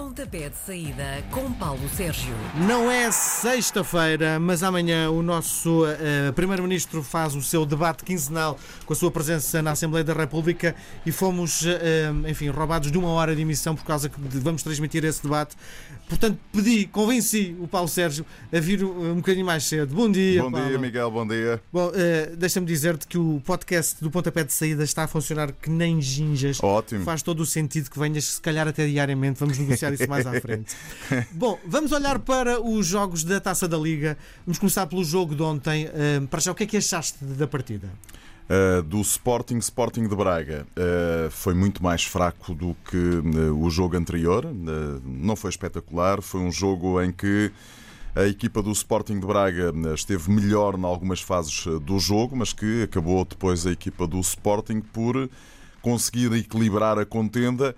Pontapé de saída com Paulo Sérgio. Não é sexta-feira, mas amanhã o nosso uh, Primeiro-Ministro faz o seu debate quinzenal com a sua presença na Assembleia da República e fomos, uh, enfim, roubados de uma hora de emissão por causa que vamos transmitir esse debate. Portanto, pedi, convenci o Paulo Sérgio a vir um bocadinho mais cedo. Bom dia, Bom Paulo. dia, Miguel, bom dia. Bom, uh, deixa-me dizer-te que o podcast do Pontapé de Saída está a funcionar que nem ginjas. Ótimo. Faz todo o sentido que venhas, se calhar até diariamente. Vamos negociar isso mais à frente. Bom, vamos olhar para os jogos da Taça da Liga. Vamos começar pelo jogo de ontem. Uh, para já, o que é que achaste da partida? Uh, do Sporting Sporting de Braga uh, foi muito mais fraco do que uh, o jogo anterior. não foi espetacular. Foi um jogo em que a equipa do Sporting de Braga esteve melhor em algumas fases do jogo, mas que acabou depois a equipa do Sporting por conseguir equilibrar a contenda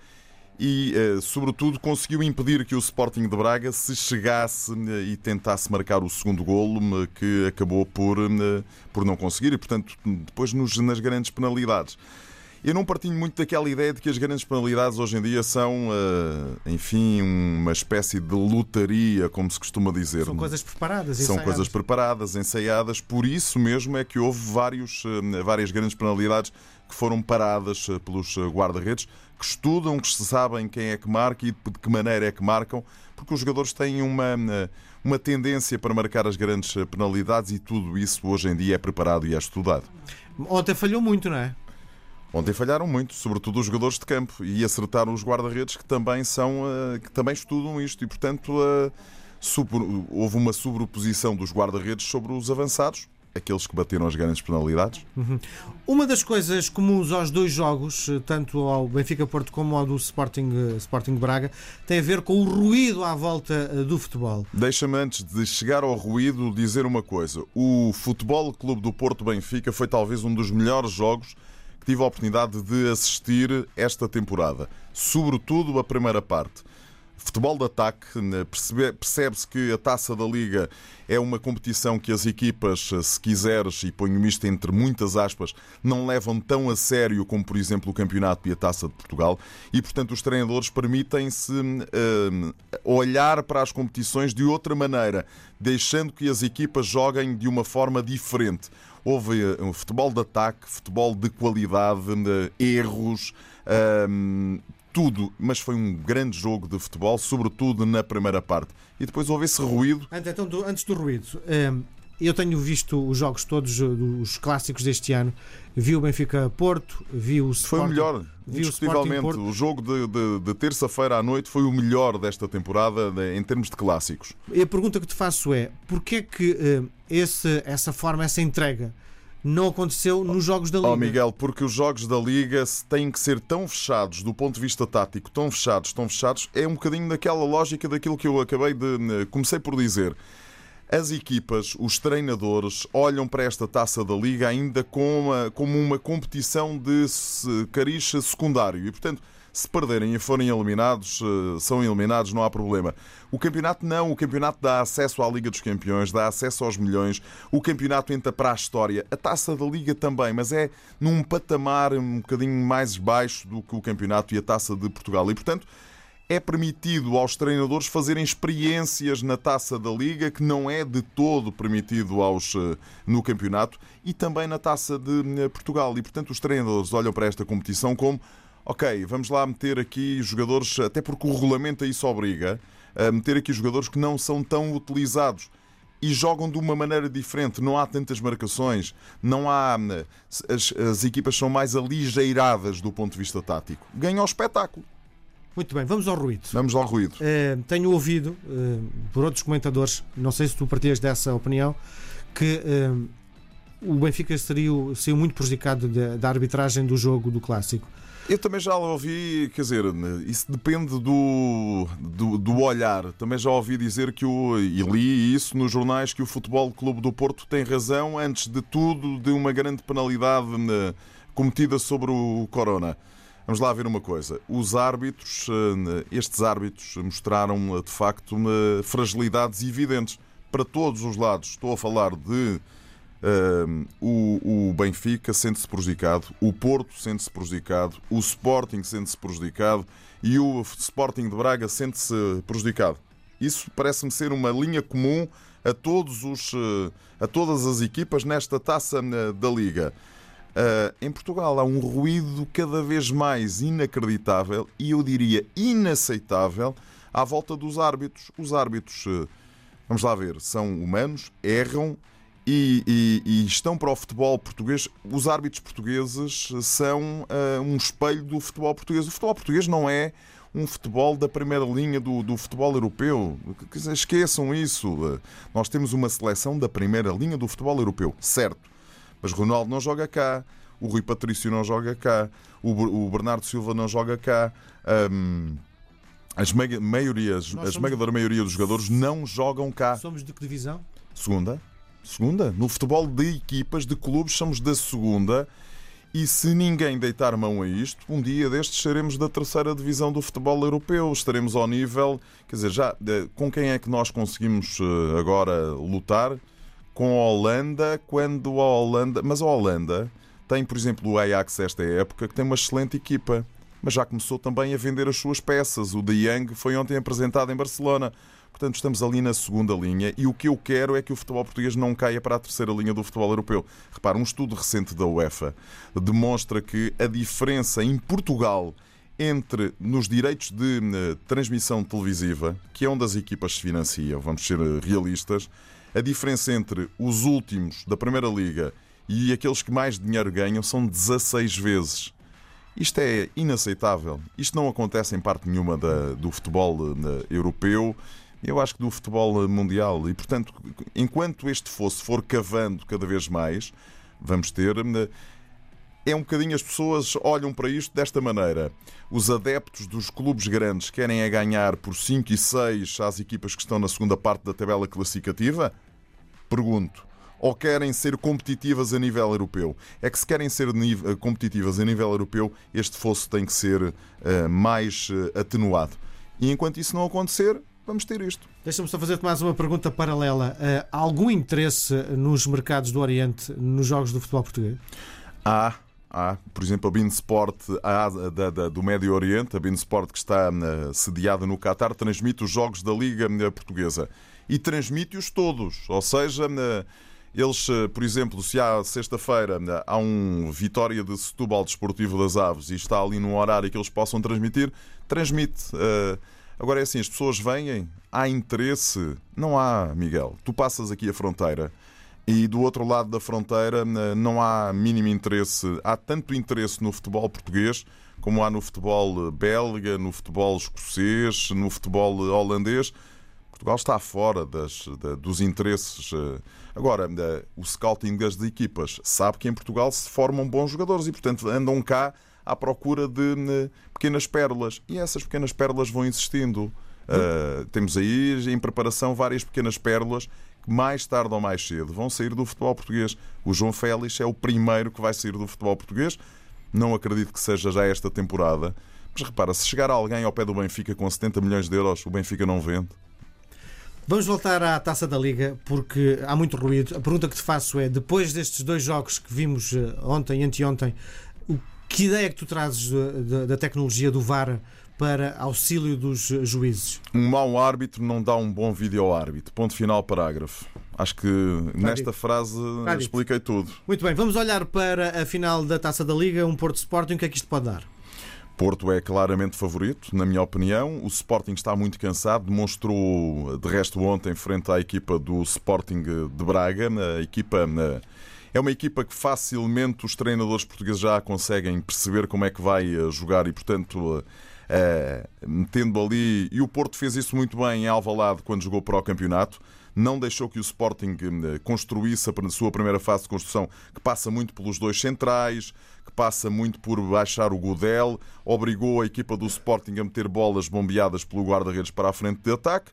e, eh, sobretudo, conseguiu impedir que o Sporting de Braga se chegasse eh, e tentasse marcar o segundo golo, que acabou por, eh, por não conseguir, e, portanto, depois nos, nas grandes penalidades. Eu não partilho muito daquela ideia de que as grandes penalidades hoje em dia são, enfim, uma espécie de lotaria, como se costuma dizer. São coisas preparadas, São ensaiadas. coisas preparadas, ensaiadas. Por isso mesmo é que houve vários, várias grandes penalidades que foram paradas pelos guarda-redes que estudam, que sabem quem é que marca e de que maneira é que marcam, porque os jogadores têm uma, uma tendência para marcar as grandes penalidades e tudo isso hoje em dia é preparado e é estudado. Ontem falhou muito, não é? Ontem falharam muito, sobretudo os jogadores de campo, e acertaram os guarda-redes que também são eh, que também estudam isto e, portanto, houve uma sobreposição dos guarda-redes sobre os avançados aqueles que bateram as grandes penalidades. Uhum. Uma das coisas comuns aos dois jogos, eh, tanto ao Benfica Porto como ao do Sporting, eh, Sporting Braga, tem a ver com o ruído à volta do futebol. Deixa-me antes de chegar ao ruído dizer uma coisa. O Futebol Clube do Porto Benfica foi talvez um dos melhores jogos que tive a oportunidade de assistir esta temporada, sobretudo a primeira parte futebol de ataque, né, percebe-se que a taça da Liga é uma competição que as equipas, se quiseres, e ponho isto entre muitas aspas, não levam tão a sério como, por exemplo, o Campeonato e a Taça de Portugal, e portanto os treinadores permitem-se uh, olhar para as competições de outra maneira, deixando que as equipas joguem de uma forma diferente. Houve eh, um futebol de ataque, futebol de qualidade, uh, erros. Uh, tudo, mas foi um grande jogo de futebol, sobretudo na primeira parte. E depois houve esse ruído. Então, antes do ruído, hum, eu tenho visto os jogos todos, os clássicos deste ano. Vi o Benfica Porto, vi o Sporting. Foi o melhor, indiscutivelmente. O, o jogo de, de, de terça-feira à noite foi o melhor desta temporada em termos de clássicos. E a pergunta que te faço é: porquê é que hum, esse, essa forma, essa entrega não aconteceu nos jogos da Liga. Oh, Miguel, porque os jogos da Liga têm que ser tão fechados do ponto de vista tático, tão fechados, tão fechados, é um bocadinho daquela lógica daquilo que eu acabei de. Eh, comecei por dizer. As equipas, os treinadores, olham para esta taça da Liga ainda como uma, como uma competição de cariz secundário. E, portanto, se perderem e forem eliminados, eh, são eliminados, não há problema. O campeonato não, o campeonato dá acesso à Liga dos Campeões, dá acesso aos milhões, o campeonato entra para a história, a taça da Liga também, mas é num patamar um bocadinho mais baixo do que o campeonato e a taça de Portugal. E, portanto, é permitido aos treinadores fazerem experiências na taça da Liga, que não é de todo permitido aos, eh, no campeonato, e também na taça de eh, Portugal. E, portanto, os treinadores olham para esta competição como ok, vamos lá meter aqui jogadores, até porque o regulamento isso obriga, a meter aqui jogadores que não são tão utilizados e jogam de uma maneira diferente. Não há tantas marcações, não há. As, as equipas são mais aligeiradas do ponto de vista tático. Ganha o espetáculo. Muito bem, vamos ao ruído. Vamos ao ruído. Uh, tenho ouvido uh, por outros comentadores, não sei se tu partilhas dessa opinião, que uh, o Benfica saiu, saiu muito prejudicado da, da arbitragem do jogo do clássico. Eu também já ouvi, quer dizer, isso depende do, do, do, olhar. Também já ouvi dizer que o, e li isso nos jornais, que o Futebol Clube do Porto tem razão, antes de tudo, de uma grande penalidade cometida sobre o Corona. Vamos lá ver uma coisa. Os árbitros, eh, estes árbitros mostraram de facto fragilidades evidentes para todos os lados. Estou a falar de Uh, o, o, Benfica sente-se prejudicado, o Porto sente-se prejudicado, o Sporting sente-se prejudicado e o Sporting de Braga sente-se prejudicado. Isso parece-me ser uma linha comum a, todos os, a todas as equipas nesta taça da Liga. Em Portugal há um ruído cada vez mais inacreditável e eu diria inaceitável à volta dos árbitros. Os árbitros, vamos lá ver, são humanos, erram e, e, e, estão para o futebol português. Os árbitros portugueses são uh, um espelho do futebol português. O futebol português não é um futebol da primeira linha do, do futebol europeu. Esqueçam isso. Nós temos uma seleção da primeira linha do futebol europeu, certo. Mas Ronaldo não joga cá, o Rui Patrício não joga cá, o, o Bernardo Silva não joga cá. Um, as maiorias, a esmagadora maioria dos jogadores não jogam cá. Somos de que divisão? Segunda. Segunda. No futebol de equipas, de clubes, somos da segunda. E se ninguém deitar mão a isto, um dia destes seremos da terceira divisão do futebol europeu. Estaremos ao nível. Quer dizer, já com quem é que nós conseguimos eh, agora lutar? Com a Holanda, quando a Holanda. Mas a Holanda tem, por exemplo, o Ajax esta época, que tem uma excelente equipa. Mas já começou também a vender as suas peças. O De Young foi ontem apresentado em Barcelona. Portanto, estamos ali na segunda linha e o que eu quero é que o futebol português não caia para a terceira linha do futebol europeu. Repara, um estudo recente da UEFA demonstra que a diferença em Portugal entre nos direitos de eh, transmissão televisiva, que é onde as equipas se financiam, vamos ser eh, realistas, a diferença entre os últimos da Primeira Liga e aqueles que mais dinheiro ganham são 16 vezes. Isto é inaceitável. Isto não acontece em parte nenhuma da, do futebol uh, europeu eu acho que do futebol mundial. E, portanto, enquanto este fosse for cavando cada vez mais, vamos ter. É um bocadinho as pessoas olham para isto desta maneira. Os adeptos dos clubes grandes querem a ganhar por 5 e 6 às equipas que estão na segunda parte da tabela classificativa? Pergunto. Ou querem ser competitivas a nível europeu? É que se querem ser eh, competitivas a nível europeu, este fosso tem que ser uh, mais uh, atenuado. E enquanto isso não acontecer, vamos ter isto. Deixa-me só fazer-te mais uma pergunta paralela. Há algum interesse nos mercados do Oriente nos jogos do futebol português? Há. Há, por exemplo, a Beansport a, da, do Médio Oriente, a Beansport que está uh, sediada no Qatar, transmite os jogos da Liga uh, Portuguesa. E transmite-os todos. Ou seja, uh, eles, por exemplo, se há sexta-feira há um Vitória de Setúbal Desportivo das Aves e está ali num horário que eles possam transmitir, transmite. Agora é assim, as pessoas vêm, há interesse. Não há, Miguel. Tu passas aqui a fronteira e do outro lado da fronteira não há mínimo interesse. Há tanto interesse no futebol português como há no futebol belga, no futebol escocês, no futebol holandês. Portugal está fora das, dos interesses. Eh. Agora, o scouting das equipas sabe que em Portugal se formam bons jogadores e, portanto, andam cá à procura de pequenas pérolas. E essas pequenas pérolas vão existindo. Uh, temos aí em preparação várias pequenas pérolas mais tarde ou mais cedo vão sair do futebol português. O João Félix é o primeiro que vai sair do futebol português. Não acredito que seja já esta temporada. Mas repara, se chegar alguém ao pé do Benfica com 70 milhões de euros, o Benfica não vende. Vamos voltar à taça da Liga, porque há muito ruído. A pergunta que te faço é: depois destes dois jogos que vimos eh, ontem e anteontem, que ideia é que tu trazes da, da tecnologia do VAR para auxílio dos juízes? Um mau árbitro não dá um bom vídeo árbitro. Ponto final, parágrafo. Acho que nesta frase expliquei tudo. Muito bem, vamos olhar para a final da Taça da Liga, um Porto Sporting, o que é que isto pode dar? Porto é claramente favorito, na minha opinião. O Sporting está muito cansado, demonstrou de resto ontem frente à equipa do Sporting de Braga, a equipa é uma equipa que facilmente os treinadores portugueses já conseguem perceber como é que vai eh, jogar e, portanto, é, metendo ali. E o Porto fez isso muito bem em Alvalade quando jogou para o campeonato. Não deixou que o Sporting construísse a sua primeira fase de construção, que passa muito pelos dois centrais, que passa muito por baixar o Godel, obrigou a equipa do Sporting a meter bolas bombeadas pelo guarda-redes para a frente de ataque.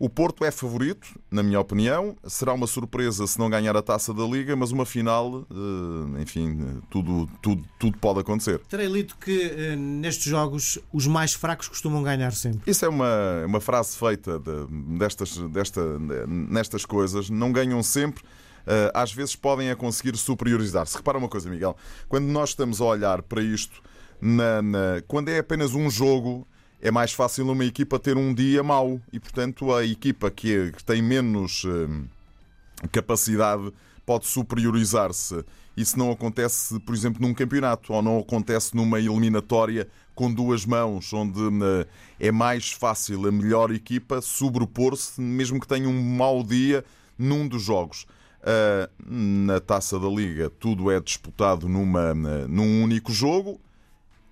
O Porto é favorito, na minha opinião. Será uma surpresa se não ganhar a taça da Liga, mas uma final, eh, enfim, tudo, tudo, tudo pode acontecer. Terei lido que eh, nestes jogos os mais fracos costumam ganhar sempre. Isso é uma, uma frase feita de, destas, desta, nestas coisas. Não ganham sempre. eh, às vezes podem a conseguir superiorizar-se. Repara uma coisa, Miguel, quando nós estamos a olhar para isto, na, na- quando é apenas um jogo, é mais fácil uma equipa ter um dia mau e, portanto, a equipa que, tem menos eh, capacidade pode superiorizar-se. Isso não acontece, por exemplo, num campeonato ou não acontece numa eliminatória com duas mãos, onde eh, é mais fácil a melhor equipa sobrepor-se, mesmo que tenha um mau dia num dos jogos. Ah, na taça da Liga, tudo é disputado numa, na- num único jogo.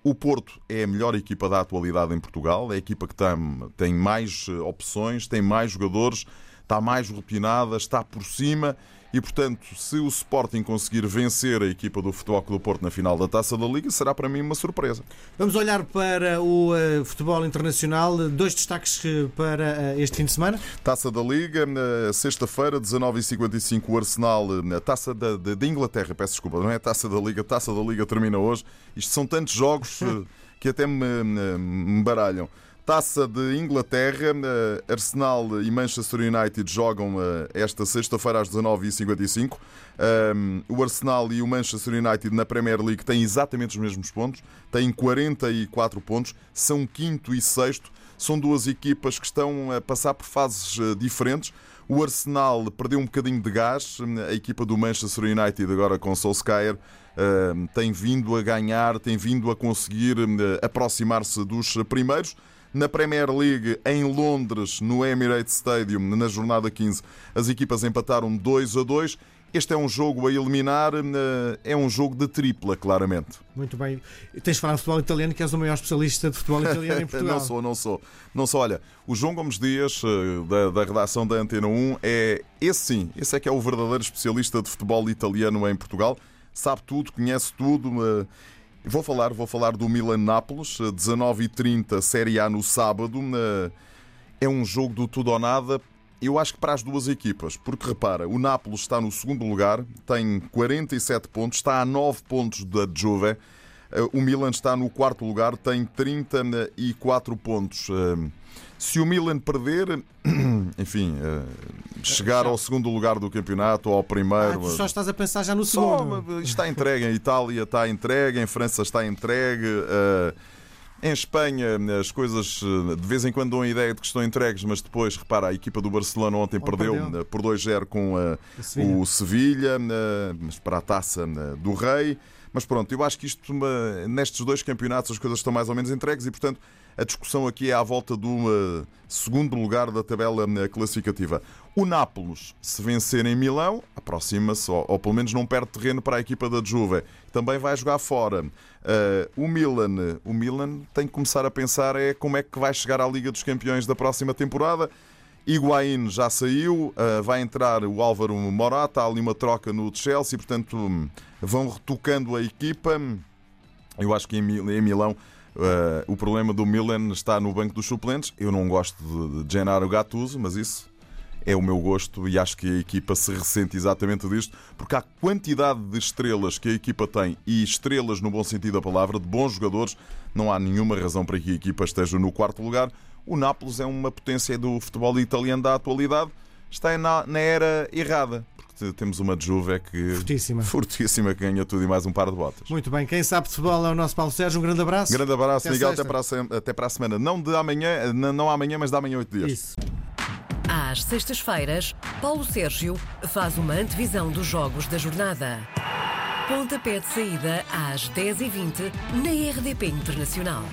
O Porto é a melhor equipa da atualidade em Portugal, é a equipa que tem, tem mais eh, opções, tem mais jogadores, está mais rotinada, está por cima e, portanto, se o Sporting conseguir vencer a equipa do Futebol Clube do Porto na final da Taça da Liga, será para mim uma surpresa. Vamos olhar para o eh, futebol internacional. Dois destaques eh, para eh, este fim de semana. Taça da Liga, na sexta-feira, 19h55, o Arsenal, na Taça da, da Inglaterra, peço desculpa, não é Taça da Liga, Taça da Liga termina hoje. Isto são tantos jogos que até me- me baralham. Taça de Inglaterra, eh, Arsenal e Manchester United jogam eh, esta sexta-feira às 19h55. Um, o Arsenal e o Manchester United na Premier League têm exatamente os mesmos pontos, têm 44 pontos, são quinto e sexto. São duas equipas que estão a passar por fases eh, diferentes. O Arsenal perdeu um bocadinho de gás, a equipa do Manchester United, agora com Solskjaer, eh, tem vindo a ganhar, tem vindo a conseguir aproximar-se dos primeiros. Na Premier League, em Londres, no Emirates Stadium, na jornada 15, as equipas empataram 2 a 2. Este é um jogo a eliminar, eh, é um jogo de tripla, claramente. Muito bem. Tens de falar de futebol italiano, que és o maior especialista de futebol italiano em Portugal. Não sou, não sou. Não sou. Olha, o João Gomes Dias, eh, da, da redação da Antena 1, é esse sim, esse é que é o verdadeiro especialista de futebol italiano em Portugal. Sabe tudo, conhece tudo. Vou falar, vou falar do Milan Nápoles, eh, 19h30, Série A no sábado. eh, É um jogo do tudo ou nada. Eu acho que para as duas equipas, porque repara, o Nápoles está no segundo lugar, tem 47 pontos, está a 9 pontos da Juve. Eh, O Milan está no quarto lugar, tem 34 pontos. Eh, Se o Milan perder, enfim, eh, chegar ao segundo lugar do campeonato ou ao Ah, primeiro. tu só estás a pensar já no Só, segundo. mas está entregue. Em Itália está entregue, em França está entregue. em Espanha as coisas de vez em quando dão a ideia de que estão entregues, mas depois, repara, a equipa do Barcelona ontem Oh, perdeu, perdeu. por 2-0 com A o Sevilha, mas para a taça do Rei. Mas pronto, eu acho que isto, eh, nestes dois campeonatos, as coisas estão mais ou menos entregues e, portanto, a discussão aqui é à volta do eh, segundo lugar da tabela eh, classificativa. O Nápoles, se vencer em Milão, aproxima-se, ou, ou pelo menos não perde terreno para a equipa da Juve. Também vai jogar fora. Eh, o Milan, o Milan tem que começar a pensar é como é que vai chegar à Liga dos Campeões da próxima temporada. Higuaín já saiu, uh, vai entrar o Álvaro Morata, há ali uma troca no Chelsea, portanto vão retocando a equipa. Eu acho que em Mi- em Milão uh, o problema do Milan está no banco dos suplentes. Eu não gosto de, de Gennaro Gattuso, mas isso é o meu gosto e acho que a equipa se ressente exatamente disto, porque a quantidade de estrelas que a equipa tem, e estrelas no bom sentido da palavra, de bons jogadores, não há nenhuma razão para que a equipa esteja no quarto lugar. O Nápoles é uma potência do futebol italiano da atualidade, está na, na era errada, porque temos uma Juve que Fortíssima. fortíssima que ganha tudo e mais um par de botas. Muito bem. Quem sabe de futebol é o nosso Paulo Sérgio. Um grande abraço. Grande abraço, Até Miguel, até para, a, até para a semana. Não de amanhã, não amanhã, mas de amanhã oito dias. Isso. Às sextas-feiras, Paulo Sérgio faz uma antevisão dos jogos da jornada. Pontapé de saída às 10h20 na RDP Internacional.